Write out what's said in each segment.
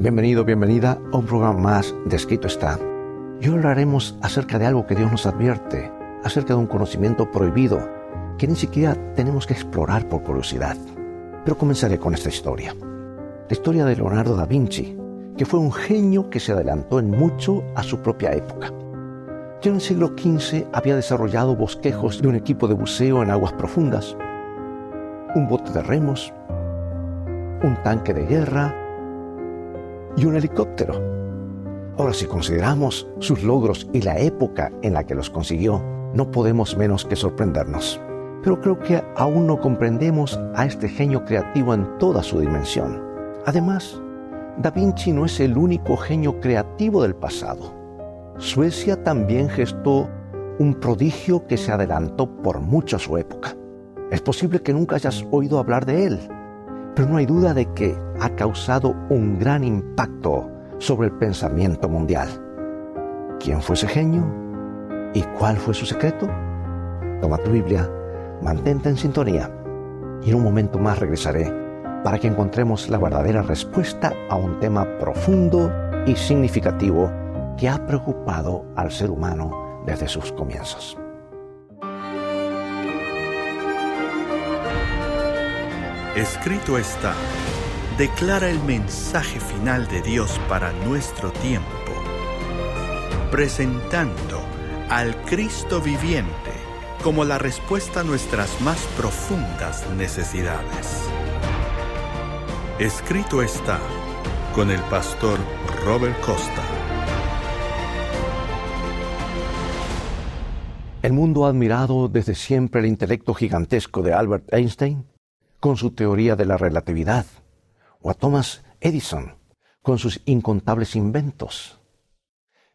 Bienvenido, bienvenida a un programa más de Escrito está. Y hoy hablaremos acerca de algo que Dios nos advierte, acerca de un conocimiento prohibido que ni siquiera tenemos que explorar por curiosidad. Pero comenzaré con esta historia. La historia de Leonardo da Vinci, que fue un genio que se adelantó en mucho a su propia época. Ya en el siglo XV había desarrollado bosquejos de un equipo de buceo en aguas profundas, un bote de remos, un tanque de guerra y un helicóptero. Ahora, si consideramos sus logros y la época en la que los consiguió, no podemos menos que sorprendernos. Pero creo que aún no comprendemos a este genio creativo en toda su dimensión. Además, Da Vinci no es el único genio creativo del pasado. Suecia también gestó un prodigio que se adelantó por mucho a su época. Es posible que nunca hayas oído hablar de él, pero no hay duda de que ha causado un gran impacto sobre el pensamiento mundial. ¿Quién fue ese genio? ¿Y cuál fue su secreto? Toma tu Biblia, mantente en sintonía y en un momento más regresaré para que encontremos la verdadera respuesta a un tema profundo y significativo que ha preocupado al ser humano desde sus comienzos. Escrito está, declara el mensaje final de Dios para nuestro tiempo, presentando al Cristo viviente como la respuesta a nuestras más profundas necesidades. Escrito está con el pastor Robert Costa. El mundo ha admirado desde siempre el intelecto gigantesco de Albert Einstein con su teoría de la relatividad, o a Thomas Edison con sus incontables inventos.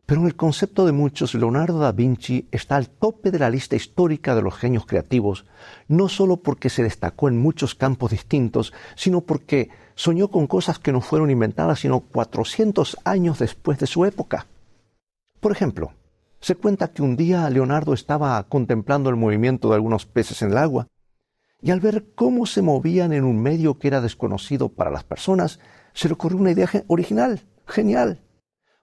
Pero en el concepto de muchos, Leonardo da Vinci está al tope de la lista histórica de los genios creativos, no solo porque se destacó en muchos campos distintos, sino porque soñó con cosas que no fueron inventadas sino 400 años después de su época. Por ejemplo, se cuenta que un día Leonardo estaba contemplando el movimiento de algunos peces en el agua y al ver cómo se movían en un medio que era desconocido para las personas, se le ocurrió una idea original, genial.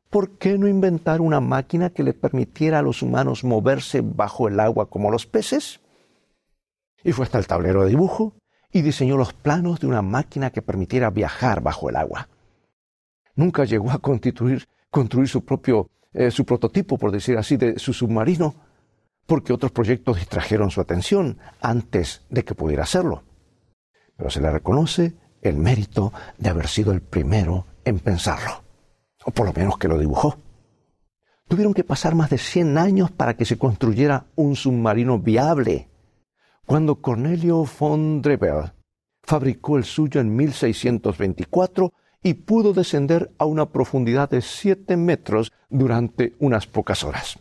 ¿Por qué no inventar una máquina que le permitiera a los humanos moverse bajo el agua como los peces? Y fue hasta el tablero de dibujo y diseñó los planos de una máquina que permitiera viajar bajo el agua. Nunca llegó a constituir, construir su propio, eh, su prototipo, por decir así, de su submarino, porque otros proyectos distrajeron su atención antes de que pudiera hacerlo. Pero se le reconoce el mérito de haber sido el primero en pensarlo, o por lo menos que lo dibujó. Tuvieron que pasar más de 100 años para que se construyera un submarino viable. Cuando Cornelio von Drebbel fabricó el suyo en 1624 y pudo descender a una profundidad de 7 metros durante unas pocas horas.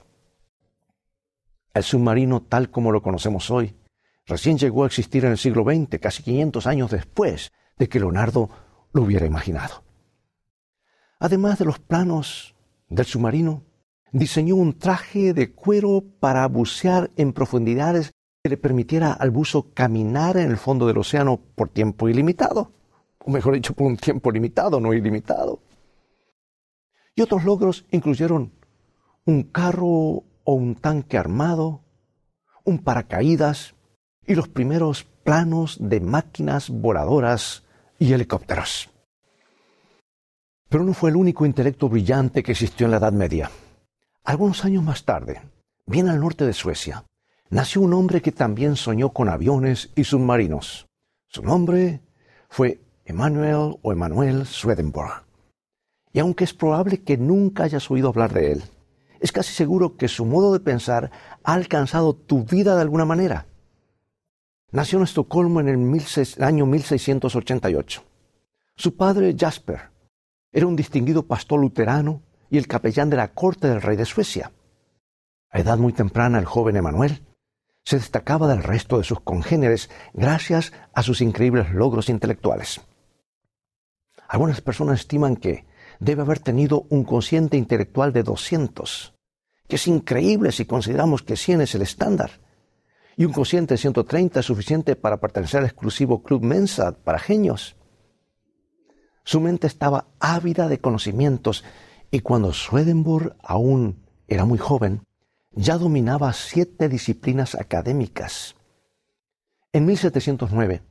El submarino tal como lo conocemos hoy recién llegó a existir en el siglo XX, casi 500 años después de que Leonardo lo hubiera imaginado. Además de los planos del submarino, diseñó un traje de cuero para bucear en profundidades que le permitiera al buzo caminar en el fondo del océano por tiempo ilimitado, o mejor dicho, por un tiempo limitado, no ilimitado. Y otros logros incluyeron un carro o un tanque armado, un paracaídas y los primeros planos de máquinas voladoras y helicópteros. Pero no fue el único intelecto brillante que existió en la Edad Media. Algunos años más tarde, bien al norte de Suecia, nació un hombre que también soñó con aviones y submarinos. Su nombre fue Emanuel o Emanuel Swedenborg. Y aunque es probable que nunca hayas oído hablar de él, es casi seguro que su modo de pensar ha alcanzado tu vida de alguna manera. Nació en Estocolmo en el año 1688. Su padre, Jasper, era un distinguido pastor luterano y el capellán de la corte del rey de Suecia. A edad muy temprana, el joven Emanuel se destacaba del resto de sus congéneres gracias a sus increíbles logros intelectuales. Algunas personas estiman que, debe haber tenido un cociente intelectual de 200, que es increíble si consideramos que 100 es el estándar. Y un cociente de 130 es suficiente para pertenecer al exclusivo Club Mensa para genios. Su mente estaba ávida de conocimientos y cuando Swedenborg aún era muy joven, ya dominaba siete disciplinas académicas. En 1709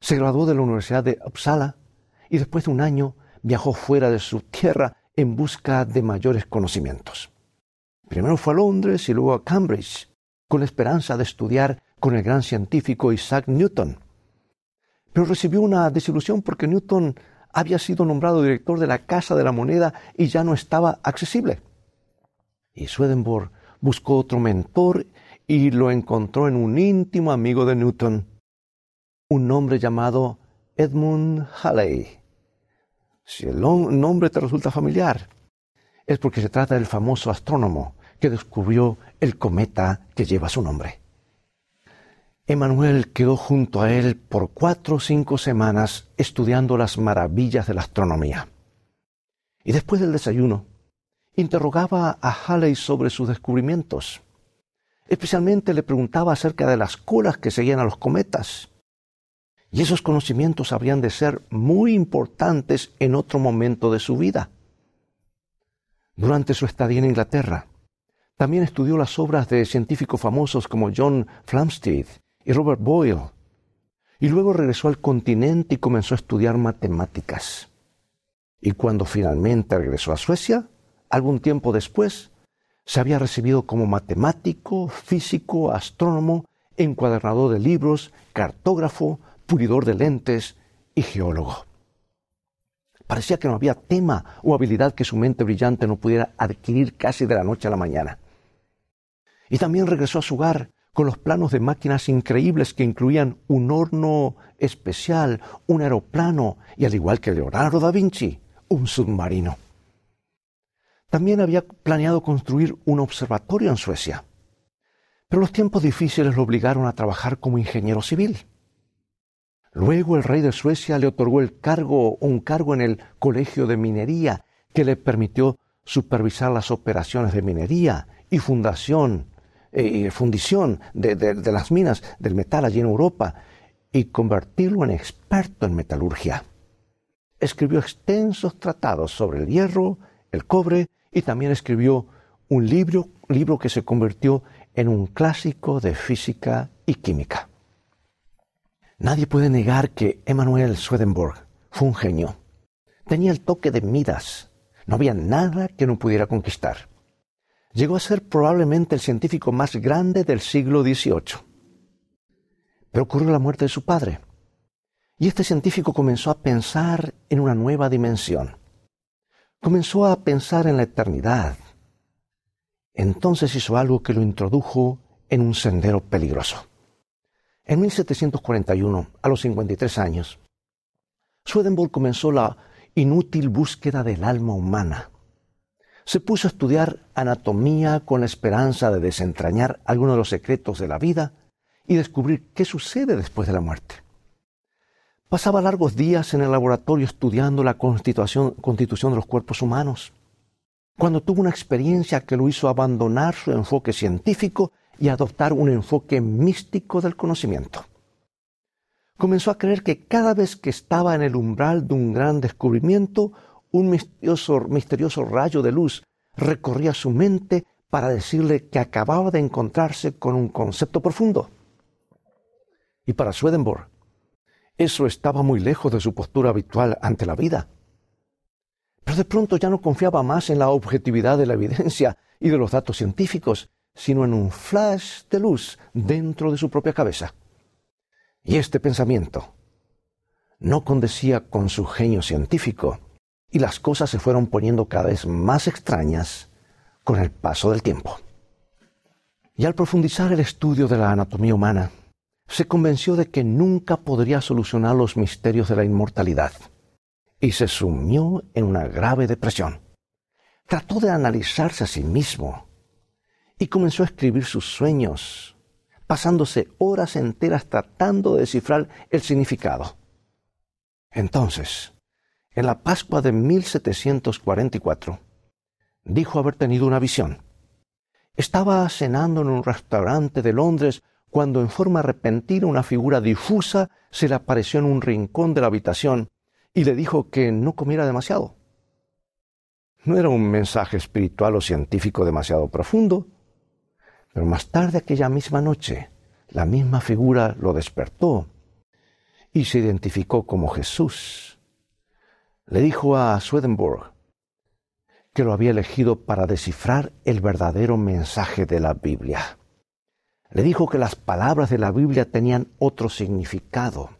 se graduó de la Universidad de Uppsala y después de un año viajó fuera de su tierra en busca de mayores conocimientos. Primero fue a Londres y luego a Cambridge, con la esperanza de estudiar con el gran científico Isaac Newton. Pero recibió una desilusión porque Newton había sido nombrado director de la Casa de la Moneda y ya no estaba accesible. Y Swedenborg buscó otro mentor y lo encontró en un íntimo amigo de Newton, un hombre llamado Edmund Halley. Si el nombre te resulta familiar, es porque se trata del famoso astrónomo que descubrió el cometa que lleva su nombre. Emmanuel quedó junto a él por cuatro o cinco semanas estudiando las maravillas de la astronomía. Y después del desayuno, interrogaba a Halley sobre sus descubrimientos. Especialmente le preguntaba acerca de las colas que seguían a los cometas. Y esos conocimientos habrían de ser muy importantes en otro momento de su vida. Durante su estadía en Inglaterra, también estudió las obras de científicos famosos como John Flamsteed y Robert Boyle. Y luego regresó al continente y comenzó a estudiar matemáticas. Y cuando finalmente regresó a Suecia, algún tiempo después, se había recibido como matemático, físico, astrónomo, encuadernador de libros, cartógrafo, pulidor de lentes y geólogo. Parecía que no había tema o habilidad que su mente brillante no pudiera adquirir casi de la noche a la mañana. Y también regresó a su hogar con los planos de máquinas increíbles que incluían un horno especial, un aeroplano y, al igual que Leonardo da Vinci, un submarino. También había planeado construir un observatorio en Suecia. Pero los tiempos difíciles lo obligaron a trabajar como ingeniero civil. Luego el rey de Suecia le otorgó un cargo en el Colegio de Minería que le permitió supervisar las operaciones de minería y fundación eh, fundición de, las minas del metal allí en Europa y convertirlo en experto en metalurgia. Escribió extensos tratados sobre el hierro, el cobre y también escribió un libro que se convirtió en un clásico de física y química. Nadie puede negar que Emanuel Swedenborg fue un genio. Tenía el toque de Midas. No había nada que no pudiera conquistar llegó a ser probablemente el científico más grande del siglo XVIII. Pero ocurrió la muerte de su padre, y este científico comenzó a pensar en una nueva dimensión. Comenzó a pensar en la eternidad. Entonces hizo algo que lo introdujo en un sendero peligroso. En 1741, a los 53 años, Swedenborg comenzó la inútil búsqueda del alma humana se puso a estudiar anatomía con la esperanza de desentrañar algunos de los secretos de la vida y descubrir qué sucede después de la muerte. Pasaba largos días en el laboratorio estudiando la constitución, de los cuerpos humanos, cuando tuvo una experiencia que lo hizo abandonar su enfoque científico y adoptar un enfoque místico del conocimiento. Comenzó a creer que cada vez que estaba en el umbral de un gran descubrimiento, un misterioso, rayo de luz recorría su mente para decirle que acababa de encontrarse con un concepto profundo. Y para Swedenborg, eso estaba muy lejos de su postura habitual ante la vida. Pero de pronto ya no confiaba más en la objetividad de la evidencia y de los datos científicos, sino en un flash de luz dentro de su propia cabeza. Y este pensamiento no condecía con su genio científico, y las cosas se fueron poniendo cada vez más extrañas con el paso del tiempo. Y al profundizar el estudio de la anatomía humana, se convenció de que nunca podría solucionar los misterios de la inmortalidad y se sumió en una grave depresión. Trató de analizarse a sí mismo y comenzó a escribir sus sueños, pasándose horas enteras tratando de descifrar el significado. Entonces, en la Pascua de 1744, dijo haber tenido una visión. Estaba cenando en un restaurante de Londres cuando en forma repentina una figura difusa se le apareció en un rincón de la habitación y le dijo que no comiera demasiado. No era un mensaje espiritual o científico demasiado profundo, pero más tarde aquella misma noche, la misma figura lo despertó y se identificó como Jesús. Le dijo a Swedenborg que lo había elegido para descifrar el verdadero mensaje de la Biblia. Le dijo que las palabras de la Biblia tenían otro significado.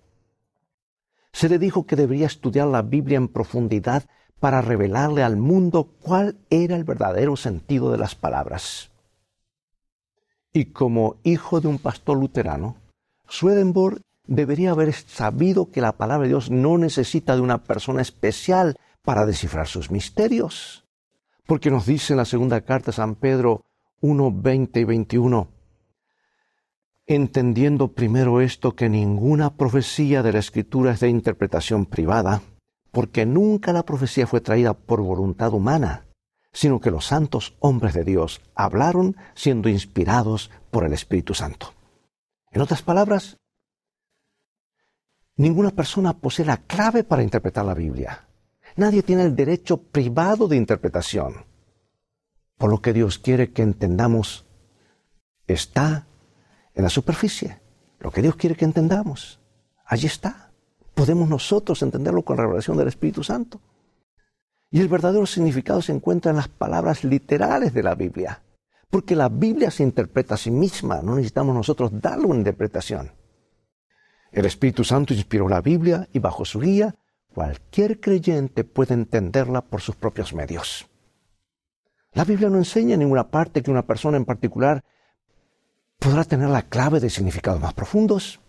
Se le dijo que debería estudiar la Biblia en profundidad para revelarle al mundo cuál era el verdadero sentido de las palabras. Y como hijo de un pastor luterano, Swedenborg debería haber sabido que la palabra de Dios no necesita de una persona especial para descifrar sus misterios. Porque nos dice en la segunda carta de San Pedro 1, 20 y 21, entendiendo primero esto que ninguna profecía de la Escritura es de interpretación privada, porque nunca la profecía fue traída por voluntad humana, sino que los santos hombres de Dios hablaron siendo inspirados por el Espíritu Santo. En otras palabras, ninguna persona posee la clave para interpretar la Biblia. Nadie tiene el derecho privado de interpretación. Por lo que Dios quiere que entendamos está en la superficie. Lo que Dios quiere que entendamos, allí está podemos nosotros entenderlo con la revelación del Espíritu Santo. Y el verdadero significado se encuentra en las palabras literales de la Biblia, porque la Biblia se interpreta a sí misma, no necesitamos nosotros darle una interpretación. El Espíritu Santo inspiró la Biblia y bajo su guía cualquier creyente puede entenderla por sus propios medios. La Biblia no enseña en ninguna parte que una persona en particular podrá tener la clave de significados más profundos.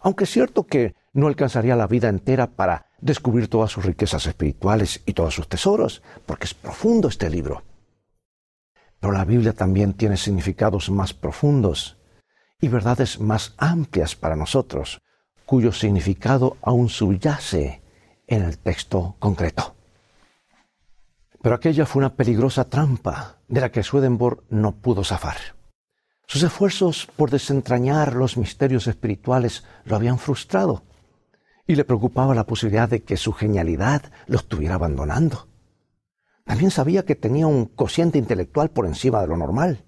Aunque es cierto que no alcanzaría la vida entera para descubrir todas sus riquezas espirituales y todos sus tesoros, porque es profundo este libro. Pero la Biblia también tiene significados más profundos y verdades más amplias para nosotros, cuyo significado aún subyace en el texto concreto. Pero aquella fue una peligrosa trampa de la que Swedenborg no pudo zafar. Sus esfuerzos por desentrañar los misterios espirituales lo habían frustrado y le preocupaba la posibilidad de que su genialidad lo estuviera abandonando. También sabía que tenía un cociente intelectual por encima de lo normal.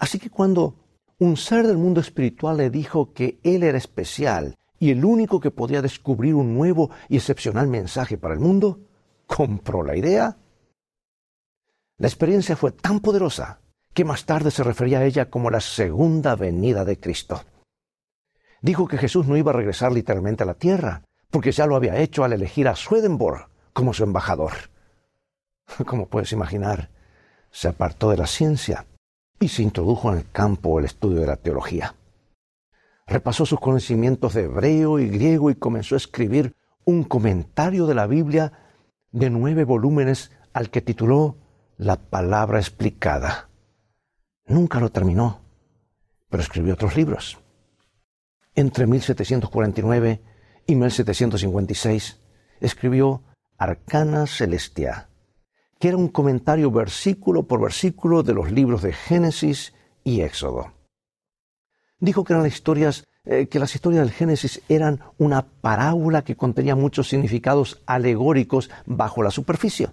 Así que cuando un ser del mundo espiritual le dijo que él era especial y el único que podía descubrir un nuevo y excepcional mensaje para el mundo, compró la idea. La experiencia fue tan poderosa que más tarde se refería a ella como la segunda venida de Cristo dijo que Jesús no iba a regresar literalmente a la tierra, porque ya lo había hecho al elegir a Swedenborg como su embajador. Como puedes imaginar, se apartó de la ciencia y se introdujo en el campo del estudio de la teología. Repasó sus conocimientos de hebreo y griego y comenzó a escribir un comentario de la Biblia de nueve volúmenes al que tituló La palabra explicada. Nunca lo terminó, pero escribió otros libros entre 1749 y 1756, escribió Arcana Celestia, que era un comentario versículo por versículo de los libros de Génesis y Éxodo. Dijo que eran las historias eh, que las historias del Génesis eran una parábola que contenía muchos significados alegóricos bajo la superficie.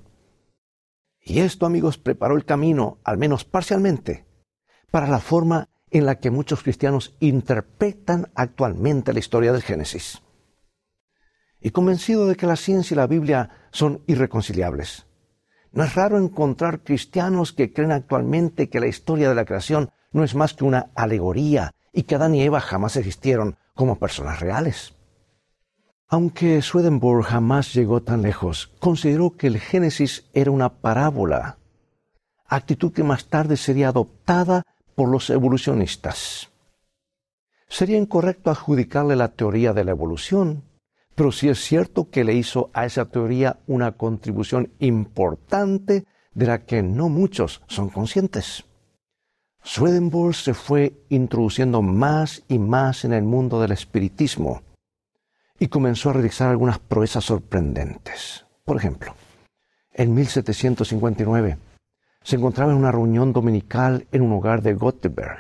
Y esto, amigos, preparó el camino, al menos parcialmente, para la forma en la que muchos cristianos interpretan actualmente la historia del Génesis. Y convencido de que la ciencia y la Biblia son irreconciliables, no es raro encontrar cristianos que creen actualmente que la historia de la creación no es más que una alegoría y que Adán y Eva jamás existieron como personas reales. Aunque Swedenborg jamás llegó tan lejos, consideró que el Génesis era una parábola, actitud que más tarde sería adoptada por los evolucionistas. Sería incorrecto adjudicarle la teoría de la evolución, pero sí es cierto que le hizo a esa teoría una contribución importante de la que no muchos son conscientes. Swedenborg se fue introduciendo más y más en el mundo del espiritismo y comenzó a realizar algunas proezas sorprendentes. Por ejemplo, en 1759 se encontraba en una reunión dominical en un hogar de Göteborg,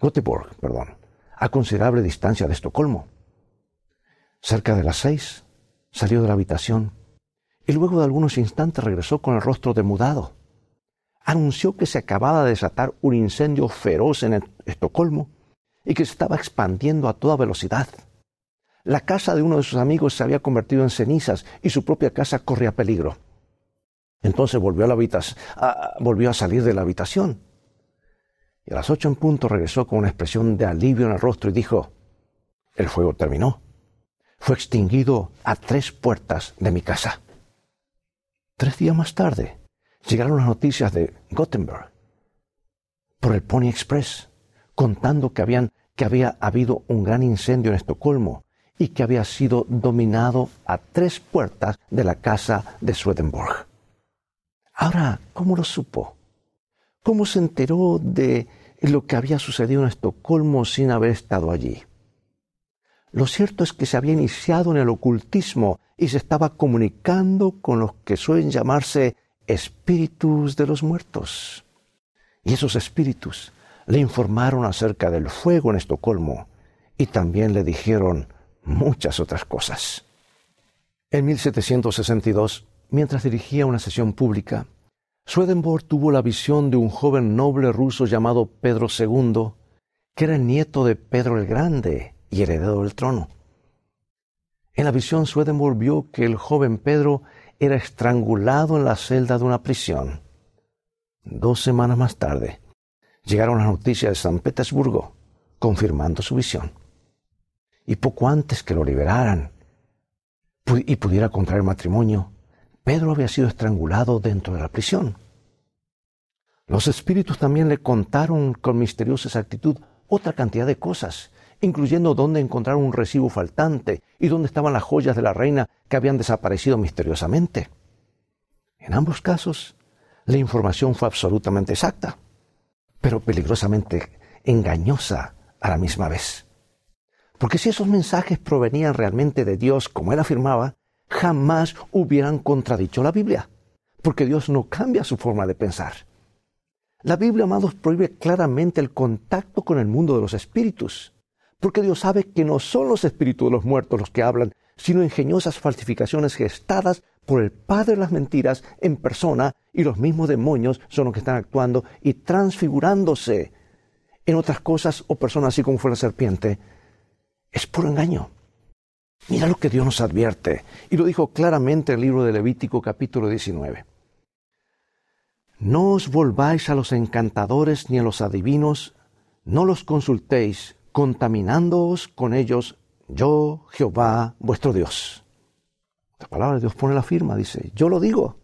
Göteborg, perdón, a considerable distancia de Estocolmo. Cerca de las seis, salió de la habitación y luego de algunos instantes regresó con el rostro demudado. Anunció que se acababa de desatar un incendio feroz en Estocolmo y que se estaba expandiendo a toda velocidad. La casa de uno de sus amigos se había convertido en cenizas y su propia casa corría peligro. Entonces volvió a, la habitación, volvió a salir de la habitación. Y a las ocho en punto regresó con una expresión de alivio en el rostro y dijo, el fuego terminó. Fue extinguido a tres puertas de mi casa. Tres días más tarde llegaron las noticias de Gothenburg por el Pony Express, contando que, habían, que había habido un gran incendio en Estocolmo y que había sido dominado a tres puertas de la casa de Swedenborg. Ahora, ¿cómo lo supo? ¿Cómo se enteró de lo que había sucedido en Estocolmo sin haber estado allí? Lo cierto es que se había iniciado en el ocultismo y se estaba comunicando con los que suelen llamarse espíritus de los muertos. Y esos espíritus le informaron acerca del fuego en Estocolmo y también le dijeron muchas otras cosas. En 1762, mientras dirigía una sesión pública, Swedenborg tuvo la visión de un joven noble ruso llamado Pedro II, que era el nieto de Pedro el Grande y heredero del trono. En la visión, Swedenborg vio que el joven Pedro era estrangulado en la celda de una prisión. Dos semanas más tarde, llegaron las noticias de San Petersburgo, confirmando su visión y poco antes que lo liberaran y pudiera contraer matrimonio, Pedro había sido estrangulado dentro de la prisión. Los espíritus también le contaron con misteriosa exactitud otra cantidad de cosas, incluyendo dónde encontrar un recibo faltante y dónde estaban las joyas de la reina que habían desaparecido misteriosamente. En ambos casos, la información fue absolutamente exacta, pero peligrosamente engañosa a la misma vez. Porque si esos mensajes provenían realmente de Dios, como él afirmaba, jamás hubieran contradicho la Biblia. Porque Dios no cambia su forma de pensar. La Biblia, amados, prohíbe claramente el contacto con el mundo de los espíritus. Porque Dios sabe que no son los espíritus de los muertos los que hablan, sino ingeniosas falsificaciones gestadas por el Padre de las mentiras en persona y los mismos demonios son los que están actuando y transfigurándose en otras cosas o personas así como fue la serpiente es puro engaño. Mira lo que Dios nos advierte, y lo dijo claramente en el libro de Levítico capítulo 19. No os volváis a los encantadores ni a los adivinos, no los consultéis, contaminándoos con ellos, yo, Jehová, vuestro Dios. La palabra de Dios pone la firma, dice, yo lo digo.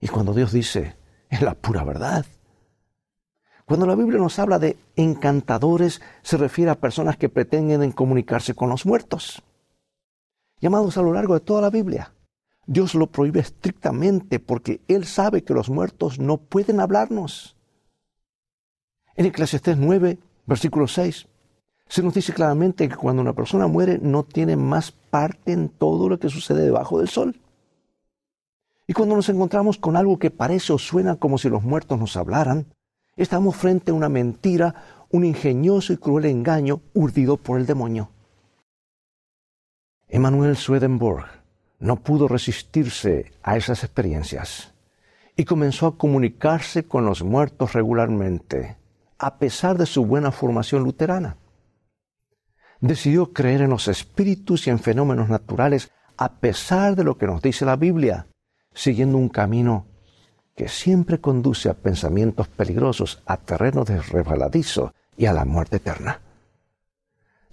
Y cuando Dios dice, es la pura verdad. Cuando la Biblia nos habla de encantadores, se refiere a personas que pretenden comunicarse con los muertos. Llamados a lo largo de toda la Biblia. Dios lo prohíbe estrictamente porque Él sabe que los muertos no pueden hablarnos. En Eclesiastés 9, versículo 6, se nos dice claramente que cuando una persona muere no tiene más parte en todo lo que sucede debajo del sol. Y cuando nos encontramos con algo que parece o suena como si los muertos nos hablaran, Estamos frente a una mentira, un ingenioso y cruel engaño urdido por el demonio. Emanuel Swedenborg no pudo resistirse a esas experiencias y comenzó a comunicarse con los muertos regularmente, a pesar de su buena formación luterana. Decidió creer en los espíritus y en fenómenos naturales a pesar de lo que nos dice la Biblia, siguiendo un camino que siempre conduce a pensamientos peligrosos, a terrenos de resbaladizo y a la muerte eterna.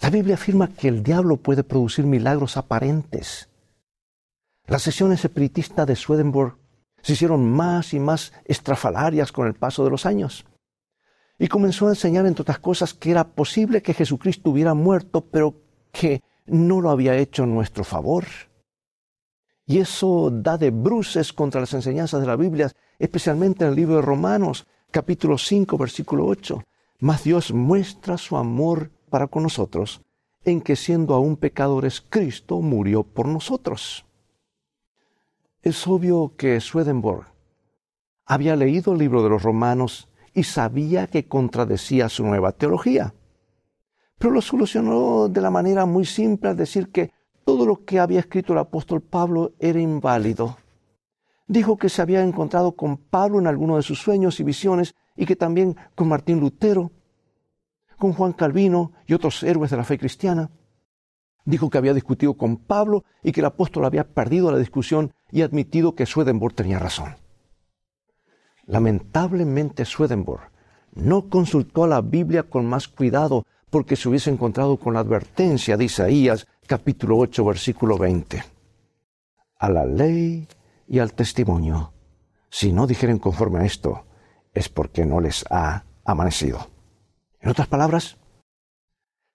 La Biblia afirma que el diablo puede producir milagros aparentes. Las sesiones espiritistas de Swedenborg se hicieron más y más estrafalarias con el paso de los años. Y comenzó a enseñar, entre otras cosas, que era posible que Jesucristo hubiera muerto, pero que no lo había hecho en nuestro favor. Y eso da de bruces contra las enseñanzas de la Biblia, especialmente en el libro de Romanos, capítulo 5, versículo 8. Mas Dios muestra su amor para con nosotros en que siendo aún pecadores, Cristo murió por nosotros. Es obvio que Swedenborg había leído el libro de los Romanos y sabía que contradecía su nueva teología. Pero lo solucionó de la manera muy simple al decir que todo lo que había escrito el apóstol Pablo era inválido. Dijo que se había encontrado con Pablo en alguno de sus sueños y visiones y que también con Martín Lutero, con Juan Calvino y otros héroes de la fe cristiana. Dijo que había discutido con Pablo y que el apóstol había perdido la discusión y admitido que Swedenborg tenía razón. Lamentablemente Swedenborg no consultó a la Biblia con más cuidado porque se hubiese encontrado con la advertencia de Isaías capítulo 8 versículo 20. A la ley y al testimonio, si no dijeren conforme a esto, es porque no les ha amanecido. En otras palabras,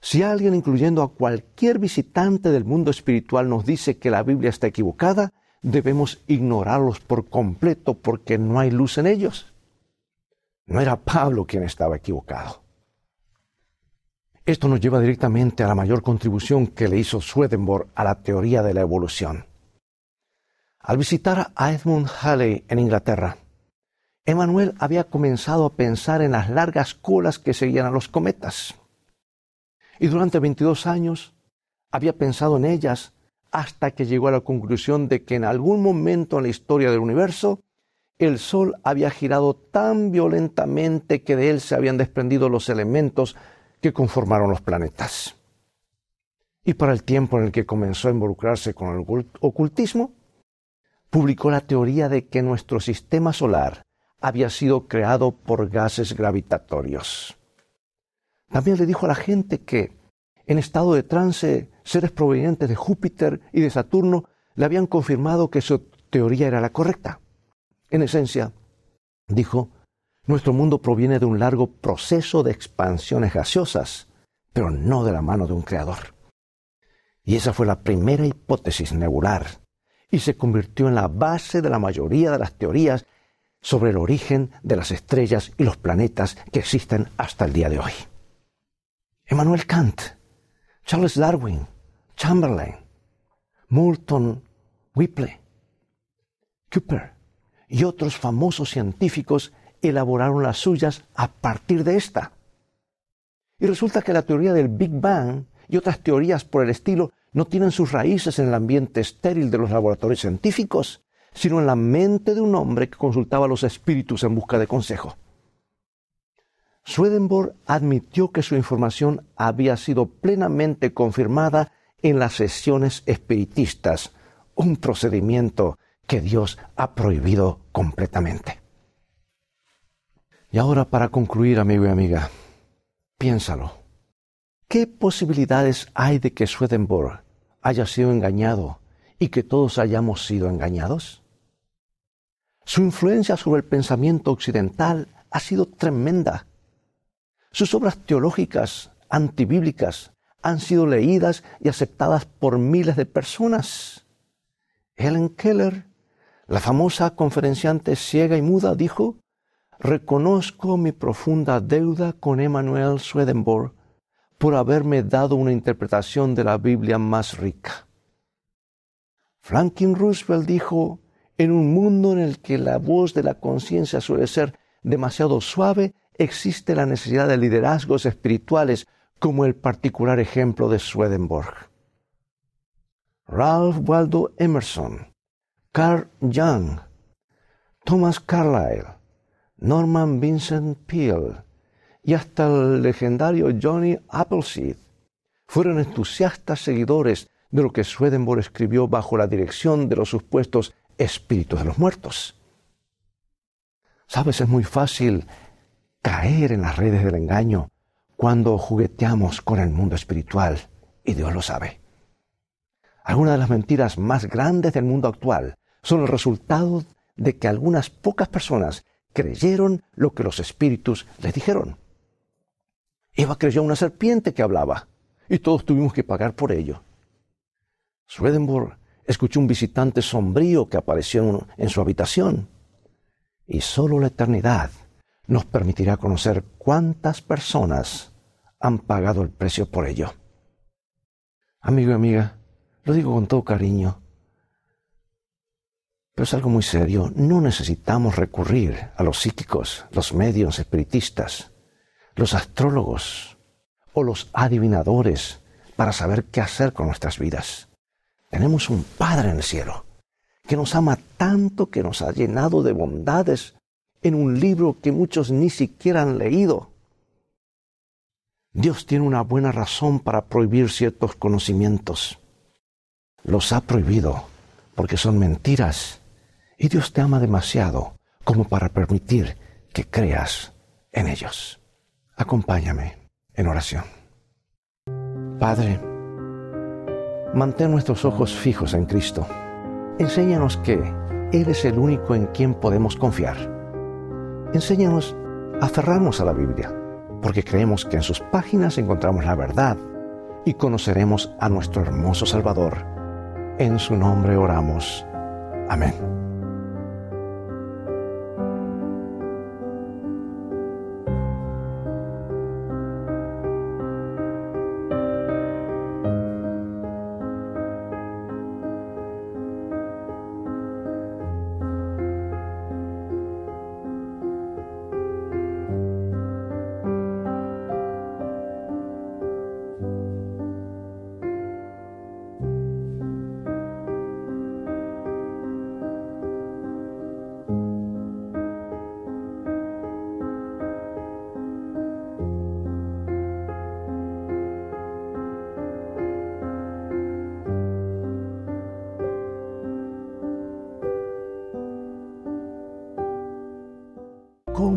si alguien, incluyendo a cualquier visitante del mundo espiritual, nos dice que la Biblia está equivocada, debemos ignorarlos por completo porque no hay luz en ellos. No era Pablo quien estaba equivocado. Esto nos lleva directamente a la mayor contribución que le hizo Swedenborg a la teoría de la evolución. Al visitar a Edmund Halley en Inglaterra, Emmanuel había comenzado a pensar en las largas colas que seguían a los cometas. Y durante 22 años había pensado en ellas hasta que llegó a la conclusión de que en algún momento en la historia del universo el Sol había girado tan violentamente que de él se habían desprendido los elementos que conformaron los planetas. Y para el tiempo en el que comenzó a involucrarse con el ocultismo, publicó la teoría de que nuestro sistema solar había sido creado por gases gravitatorios. También le dijo a la gente que, en estado de trance, seres provenientes de Júpiter y de Saturno le habían confirmado que su teoría era la correcta. En esencia, dijo, nuestro mundo proviene de un largo proceso de expansiones gaseosas, pero no de la mano de un creador. Y esa fue la primera hipótesis nebular, y se convirtió en la base de la mayoría de las teorías sobre el origen de las estrellas y los planetas que existen hasta el día de hoy. Emmanuel Kant, Charles Darwin, Chamberlain, Moulton Whipple, Cooper y otros famosos científicos elaboraron las suyas a partir de esta. Y resulta que la teoría del Big Bang y otras teorías por el estilo no tienen sus raíces en el ambiente estéril de los laboratorios científicos, sino en la mente de un hombre que consultaba a los espíritus en busca de consejo. Swedenborg admitió que su información había sido plenamente confirmada en las sesiones espiritistas, un procedimiento que Dios ha prohibido completamente. Y ahora para concluir, amigo y amiga, piénsalo. ¿Qué posibilidades hay de que Swedenborg haya sido engañado y que todos hayamos sido engañados? Su influencia sobre el pensamiento occidental ha sido tremenda. Sus obras teológicas antibíblicas han sido leídas y aceptadas por miles de personas. Helen Keller, la famosa conferenciante ciega y muda, dijo, reconozco mi profunda deuda con Emmanuel Swedenborg por haberme dado una interpretación de la Biblia más rica. Franklin Roosevelt dijo, en un mundo en el que la voz de la conciencia suele ser demasiado suave, existe la necesidad de liderazgos espirituales como el particular ejemplo de Swedenborg. Ralph Waldo Emerson, Carl Jung, Thomas Carlyle, Norman Vincent Peale y hasta el legendario Johnny Appleseed fueron entusiastas seguidores de lo que Swedenborg escribió bajo la dirección de los supuestos espíritus de los muertos. Sabes, es muy fácil caer en las redes del engaño cuando jugueteamos con el mundo espiritual, y Dios lo sabe. Algunas de las mentiras más grandes del mundo actual son el resultado de que algunas pocas personas creyeron lo que los espíritus les dijeron. Eva creyó una serpiente que hablaba y todos tuvimos que pagar por ello. Swedenborg escuchó un visitante sombrío que apareció en su habitación y solo la eternidad nos permitirá conocer cuántas personas han pagado el precio por ello. Amigo y amiga, lo digo con todo cariño, pero es algo muy serio. No necesitamos recurrir a los psíquicos, los medios espiritistas, los astrólogos o los adivinadores para saber qué hacer con nuestras vidas. Tenemos un Padre en el cielo que nos ama tanto que nos ha llenado de bondades en un libro que muchos ni siquiera han leído. Dios tiene una buena razón para prohibir ciertos conocimientos. Los ha prohibido porque son mentiras y Dios te ama demasiado como para permitir que creas en ellos. Acompáñame en oración. Padre, mantén nuestros ojos fijos en Cristo. Enséñanos que Él es el único en quien podemos confiar. Enséñanos a aferrarnos a la Biblia, porque creemos que en sus páginas encontramos la verdad y conoceremos a nuestro hermoso Salvador. En su nombre oramos. Amén.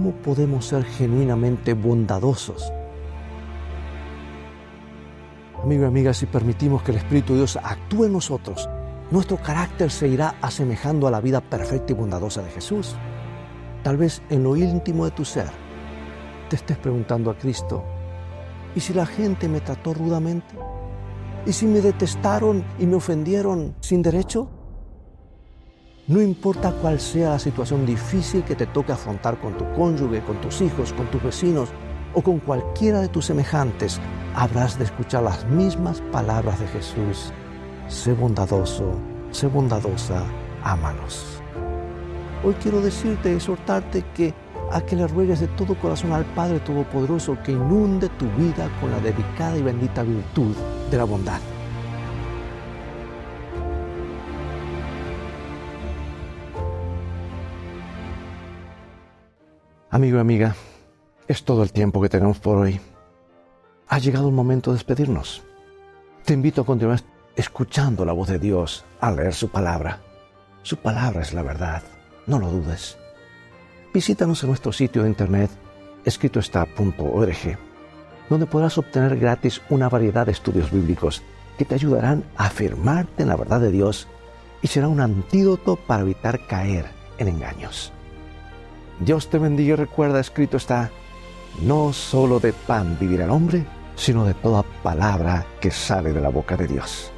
¿Cómo podemos ser genuinamente bondadosos? Amigo y amiga, si permitimos que el Espíritu de Dios actúe en nosotros, nuestro carácter se irá asemejando a la vida perfecta y bondadosa de Jesús. Tal vez en lo íntimo de tu ser te estés preguntando a Cristo, ¿y si la gente me trató rudamente? ¿Y si me detestaron y me ofendieron sin derecho? No importa cuál sea la situación difícil que te toque afrontar con tu cónyuge, con tus hijos, con tus vecinos o con cualquiera de tus semejantes, habrás de escuchar las mismas palabras de Jesús. Sé bondadoso, sé bondadosa, ámalos. Hoy quiero decirte, exhortarte que a que le ruegues de todo corazón al Padre Todopoderoso que inunde tu vida con la dedicada y bendita virtud de la bondad. Amigo y amiga, es todo el tiempo que tenemos por hoy. Ha llegado el momento de despedirnos. Te invito a continuar escuchando la voz de Dios al leer su palabra. Su palabra es la verdad, no lo dudes. Visítanos en nuestro sitio de internet escritoestá.org, donde podrás obtener gratis una variedad de estudios bíblicos que te ayudarán a afirmarte en la verdad de Dios y será un antídoto para evitar caer en engaños. Dios te bendiga y recuerda, escrito está, no solo de pan vivirá el hombre, sino de toda palabra que sale de la boca de Dios.